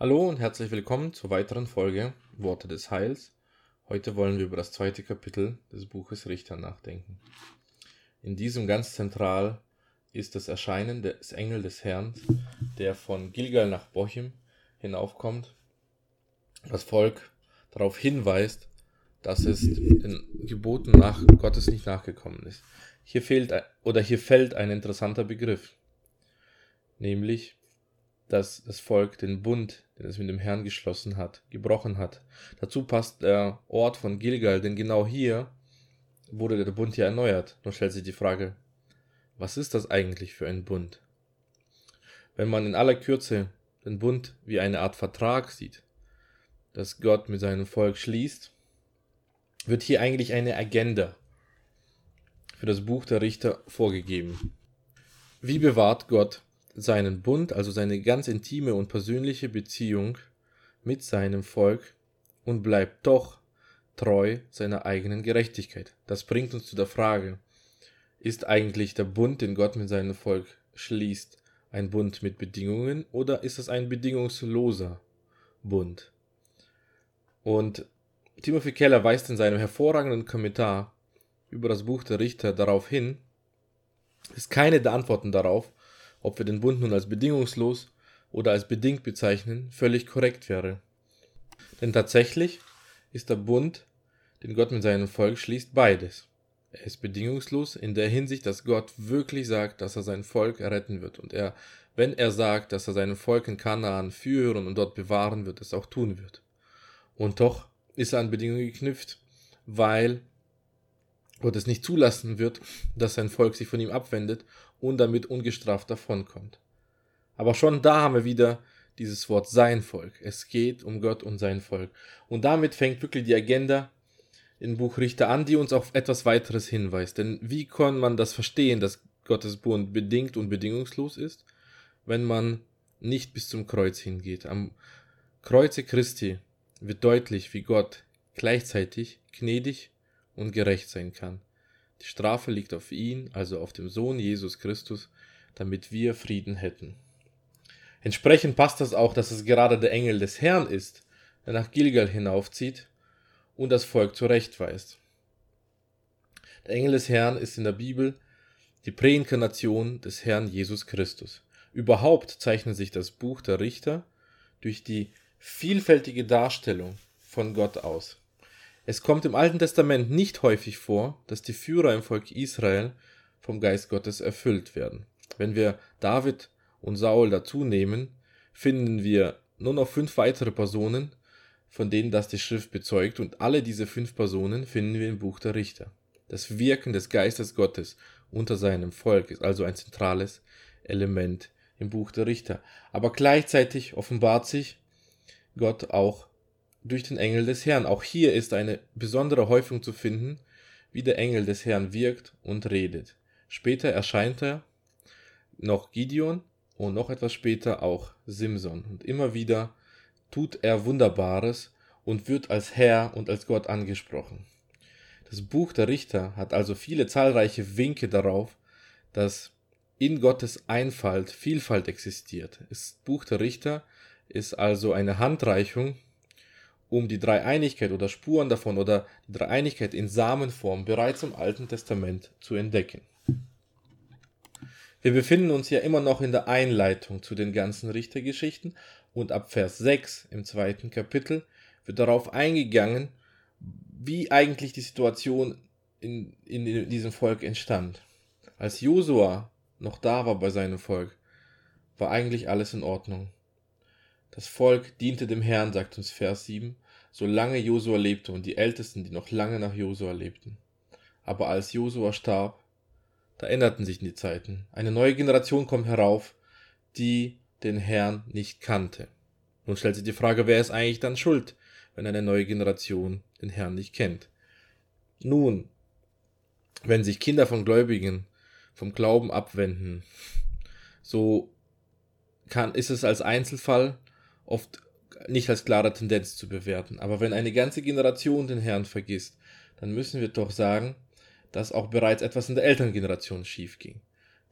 Hallo und herzlich willkommen zur weiteren Folge Worte des Heils. Heute wollen wir über das zweite Kapitel des Buches Richter nachdenken. In diesem ganz zentral ist das Erscheinen des Engel des Herrn, der von Gilgal nach Bochim hinaufkommt, das Volk darauf hinweist, dass es den Geboten nach Gottes nicht nachgekommen ist. Hier fehlt oder hier fällt ein interessanter Begriff, nämlich dass das Volk den Bund, den es mit dem Herrn geschlossen hat, gebrochen hat. Dazu passt der Ort von Gilgal, denn genau hier wurde der Bund ja erneuert. Nun stellt sich die Frage, was ist das eigentlich für ein Bund? Wenn man in aller Kürze den Bund wie eine Art Vertrag sieht, das Gott mit seinem Volk schließt, wird hier eigentlich eine Agenda für das Buch der Richter vorgegeben. Wie bewahrt Gott seinen Bund, also seine ganz intime und persönliche Beziehung mit seinem Volk und bleibt doch treu seiner eigenen Gerechtigkeit. Das bringt uns zu der Frage, ist eigentlich der Bund, den Gott mit seinem Volk schließt, ein Bund mit Bedingungen oder ist es ein bedingungsloser Bund? Und Timothy Keller weist in seinem hervorragenden Kommentar über das Buch der Richter darauf hin, dass keine der Antworten darauf ob wir den Bund nun als bedingungslos oder als bedingt bezeichnen, völlig korrekt wäre. Denn tatsächlich ist der Bund, den Gott mit seinem Volk schließt, beides. Er ist bedingungslos in der Hinsicht, dass Gott wirklich sagt, dass er sein Volk erretten wird. Und er, wenn er sagt, dass er sein Volk in Kanaan führen und dort bewahren wird, es auch tun wird. Und doch ist er an Bedingungen geknüpft, weil Gott es nicht zulassen wird, dass sein Volk sich von ihm abwendet und damit ungestraft davonkommt. Aber schon da haben wir wieder dieses Wort sein Volk. Es geht um Gott und sein Volk. Und damit fängt wirklich die Agenda im Buch Richter an, die uns auf etwas weiteres hinweist. Denn wie kann man das verstehen, dass Gottes Bund bedingt und bedingungslos ist, wenn man nicht bis zum Kreuz hingeht? Am Kreuze Christi wird deutlich, wie Gott gleichzeitig gnädig und gerecht sein kann. Die Strafe liegt auf ihn, also auf dem Sohn Jesus Christus, damit wir Frieden hätten. Entsprechend passt das auch, dass es gerade der Engel des Herrn ist, der nach Gilgal hinaufzieht und das Volk zurechtweist. Der Engel des Herrn ist in der Bibel die Präinkarnation des Herrn Jesus Christus. Überhaupt zeichnet sich das Buch der Richter durch die vielfältige Darstellung von Gott aus. Es kommt im Alten Testament nicht häufig vor, dass die Führer im Volk Israel vom Geist Gottes erfüllt werden. Wenn wir David und Saul dazu nehmen, finden wir nur noch fünf weitere Personen, von denen das die Schrift bezeugt, und alle diese fünf Personen finden wir im Buch der Richter. Das Wirken des Geistes Gottes unter seinem Volk ist also ein zentrales Element im Buch der Richter. Aber gleichzeitig offenbart sich Gott auch durch den Engel des Herrn. Auch hier ist eine besondere Häufung zu finden, wie der Engel des Herrn wirkt und redet. Später erscheint er noch Gideon und noch etwas später auch Simson. Und immer wieder tut er Wunderbares und wird als Herr und als Gott angesprochen. Das Buch der Richter hat also viele zahlreiche Winke darauf, dass in Gottes Einfalt Vielfalt existiert. Das Buch der Richter ist also eine Handreichung um die Dreieinigkeit oder Spuren davon oder die Dreieinigkeit in Samenform bereits im Alten Testament zu entdecken. Wir befinden uns ja immer noch in der Einleitung zu den ganzen Richtergeschichten und ab Vers 6 im zweiten Kapitel wird darauf eingegangen, wie eigentlich die Situation in, in diesem Volk entstand. Als Josua noch da war bei seinem Volk, war eigentlich alles in Ordnung. Das Volk diente dem Herrn, sagt uns Vers 7, solange Josua lebte und die Ältesten, die noch lange nach Josua lebten. Aber als Josua starb, da änderten sich die Zeiten. Eine neue Generation kommt herauf, die den Herrn nicht kannte. Nun stellt sich die Frage, wer ist eigentlich dann schuld, wenn eine neue Generation den Herrn nicht kennt? Nun, wenn sich Kinder von Gläubigen vom Glauben abwenden, so kann, ist es als Einzelfall oft nicht als klare Tendenz zu bewerten. Aber wenn eine ganze Generation den Herrn vergisst, dann müssen wir doch sagen, dass auch bereits etwas in der Elterngeneration schief ging.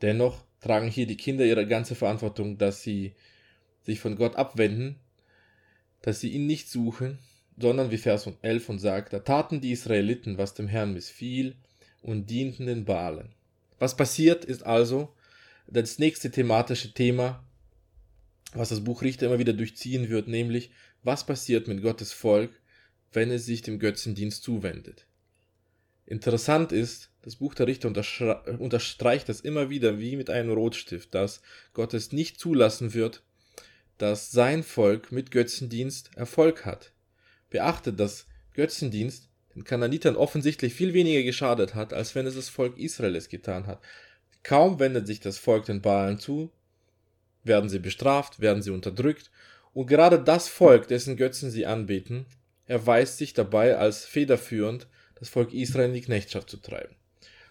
Dennoch tragen hier die Kinder ihre ganze Verantwortung, dass sie sich von Gott abwenden, dass sie ihn nicht suchen, sondern wie Vers 11 und sagt, da taten die Israeliten, was dem Herrn missfiel, und dienten den Balen. Was passiert ist also das nächste thematische Thema, was das Buch Richter immer wieder durchziehen wird, nämlich was passiert mit Gottes Volk, wenn es sich dem Götzendienst zuwendet. Interessant ist, das Buch der Richter unterstreicht das immer wieder wie mit einem Rotstift, dass Gott es nicht zulassen wird, dass sein Volk mit Götzendienst Erfolg hat. Beachtet, dass Götzendienst den Kananitern offensichtlich viel weniger geschadet hat, als wenn es das Volk Israels getan hat. Kaum wendet sich das Volk den Baalen zu, werden sie bestraft, werden sie unterdrückt, und gerade das Volk, dessen Götzen sie anbeten, erweist sich dabei als federführend, das Volk Israel in die Knechtschaft zu treiben.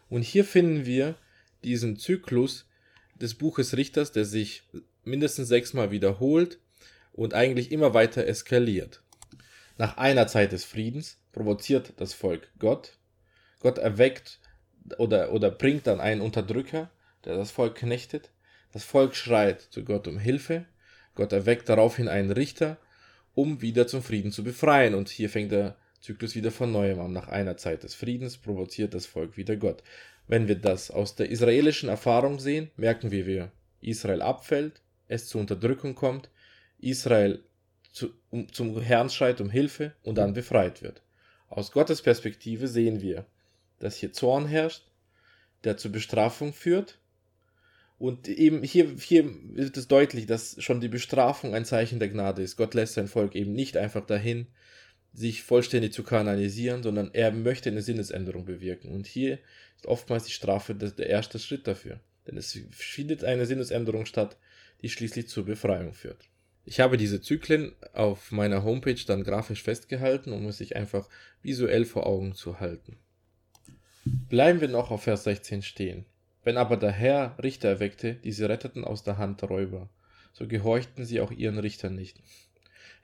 Und hier finden wir diesen Zyklus des Buches Richters, der sich mindestens sechsmal wiederholt und eigentlich immer weiter eskaliert. Nach einer Zeit des Friedens provoziert das Volk Gott. Gott erweckt oder, oder bringt dann einen Unterdrücker, der das Volk knechtet. Das Volk schreit zu Gott um Hilfe. Gott erweckt daraufhin einen Richter, um wieder zum Frieden zu befreien. Und hier fängt der Zyklus wieder von neuem an. Nach einer Zeit des Friedens provoziert das Volk wieder Gott. Wenn wir das aus der israelischen Erfahrung sehen, merken wir, wie Israel abfällt, es zur Unterdrückung kommt, Israel zu, um, zum Herrn schreit um Hilfe und dann befreit wird. Aus Gottes Perspektive sehen wir, dass hier Zorn herrscht, der zur Bestrafung führt. Und eben hier, hier wird es deutlich, dass schon die Bestrafung ein Zeichen der Gnade ist. Gott lässt sein Volk eben nicht einfach dahin, sich vollständig zu kanalisieren, sondern er möchte eine Sinnesänderung bewirken. Und hier ist oftmals die Strafe der erste Schritt dafür. Denn es findet eine Sinnesänderung statt, die schließlich zur Befreiung führt. Ich habe diese Zyklen auf meiner Homepage dann grafisch festgehalten, um es sich einfach visuell vor Augen zu halten. Bleiben wir noch auf Vers 16 stehen. Wenn aber der Herr Richter erweckte, die sie retteten aus der Hand der Räuber, so gehorchten sie auch ihren Richtern nicht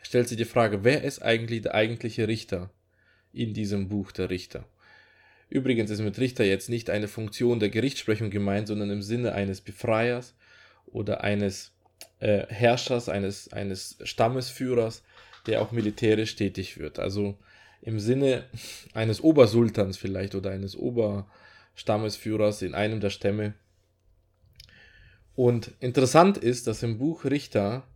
stellt sich die Frage, wer ist eigentlich der eigentliche Richter in diesem Buch der Richter? Übrigens ist mit Richter jetzt nicht eine Funktion der Gerichtssprechung gemeint, sondern im Sinne eines Befreiers oder eines äh, Herrschers, eines, eines Stammesführers, der auch militärisch tätig wird. Also im Sinne eines Obersultans vielleicht oder eines Oberstammesführers in einem der Stämme. Und interessant ist, dass im Buch Richter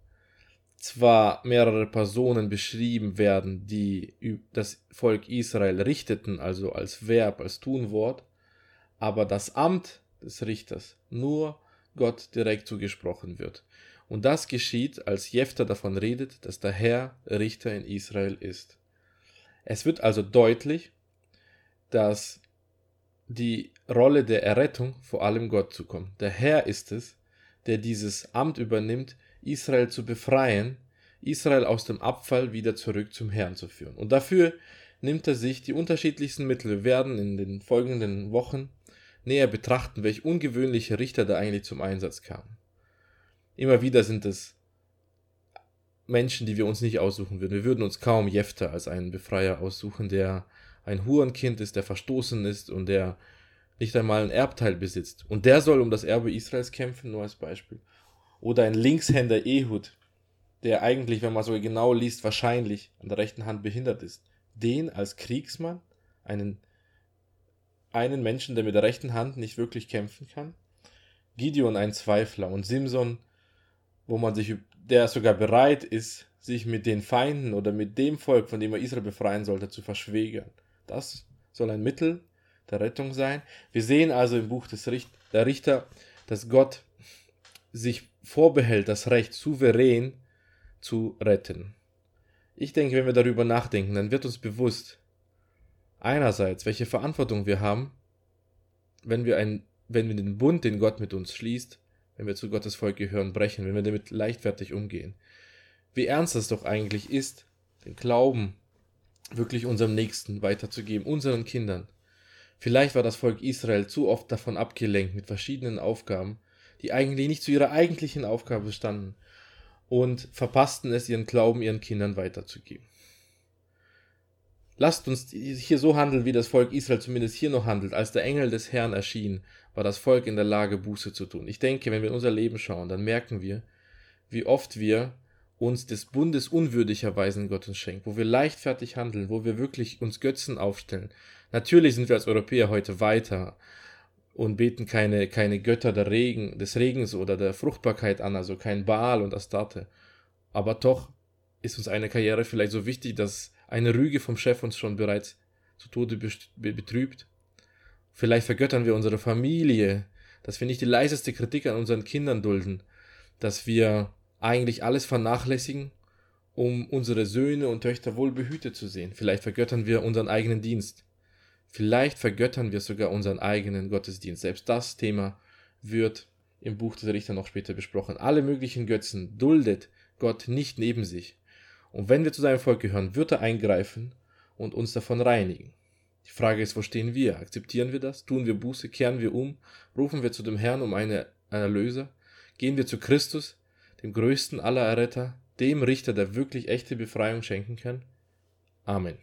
zwar mehrere Personen beschrieben werden, die das Volk Israel richteten, also als Verb, als Tunwort, aber das Amt des Richters nur Gott direkt zugesprochen wird. Und das geschieht, als Jephtha davon redet, dass der Herr Richter in Israel ist. Es wird also deutlich, dass die Rolle der Errettung vor allem Gott zukommt. Der Herr ist es, der dieses Amt übernimmt, Israel zu befreien, Israel aus dem Abfall wieder zurück zum Herrn zu führen. Und dafür nimmt er sich die unterschiedlichsten Mittel. Wir werden in den folgenden Wochen näher betrachten, welche ungewöhnliche Richter da eigentlich zum Einsatz kamen. Immer wieder sind es Menschen, die wir uns nicht aussuchen würden. Wir würden uns kaum Jefter als einen Befreier aussuchen, der ein Hurenkind ist, der verstoßen ist und der nicht einmal ein Erbteil besitzt. Und der soll um das Erbe Israels kämpfen, nur als Beispiel oder ein Linkshänder Ehud, der eigentlich, wenn man so genau liest, wahrscheinlich an der rechten Hand behindert ist, den als Kriegsmann, einen, einen Menschen, der mit der rechten Hand nicht wirklich kämpfen kann, Gideon ein Zweifler und Simson, wo man sich, der sogar bereit ist, sich mit den Feinden oder mit dem Volk, von dem er Israel befreien sollte, zu verschwägern. Das soll ein Mittel der Rettung sein. Wir sehen also im Buch des Richt der Richter, dass Gott sich vorbehält, das Recht souverän zu retten. Ich denke, wenn wir darüber nachdenken, dann wird uns bewusst, einerseits, welche Verantwortung wir haben, wenn wir, ein, wenn wir den Bund, den Gott mit uns schließt, wenn wir zu Gottes Volk gehören, brechen, wenn wir damit leichtfertig umgehen. Wie ernst es doch eigentlich ist, den Glauben wirklich unserem Nächsten weiterzugeben, unseren Kindern. Vielleicht war das Volk Israel zu oft davon abgelenkt mit verschiedenen Aufgaben, die eigentlich nicht zu ihrer eigentlichen Aufgabe standen und verpassten es, ihren Glauben ihren Kindern weiterzugeben. Lasst uns hier so handeln, wie das Volk Israel zumindest hier noch handelt. Als der Engel des Herrn erschien, war das Volk in der Lage, Buße zu tun. Ich denke, wenn wir in unser Leben schauen, dann merken wir, wie oft wir uns des Bundes unwürdig erweisen Gott uns schenkt, wo wir leichtfertig handeln, wo wir wirklich uns Götzen aufstellen. Natürlich sind wir als Europäer heute weiter und beten keine, keine Götter der Regen, des Regens oder der Fruchtbarkeit an, also kein Baal und Astarte. Aber doch ist uns eine Karriere vielleicht so wichtig, dass eine Rüge vom Chef uns schon bereits zu Tode betrübt. Vielleicht vergöttern wir unsere Familie, dass wir nicht die leiseste Kritik an unseren Kindern dulden, dass wir eigentlich alles vernachlässigen, um unsere Söhne und Töchter wohl behütet zu sehen. Vielleicht vergöttern wir unseren eigenen Dienst. Vielleicht vergöttern wir sogar unseren eigenen Gottesdienst. Selbst das Thema wird im Buch des Richter noch später besprochen. Alle möglichen Götzen duldet Gott nicht neben sich. Und wenn wir zu seinem Volk gehören, wird er eingreifen und uns davon reinigen. Die Frage ist, wo stehen wir? Akzeptieren wir das? Tun wir Buße? Kehren wir um? Rufen wir zu dem Herrn um eine, einen Erlöser? Gehen wir zu Christus, dem größten aller Erretter, dem Richter, der wirklich echte Befreiung schenken kann? Amen.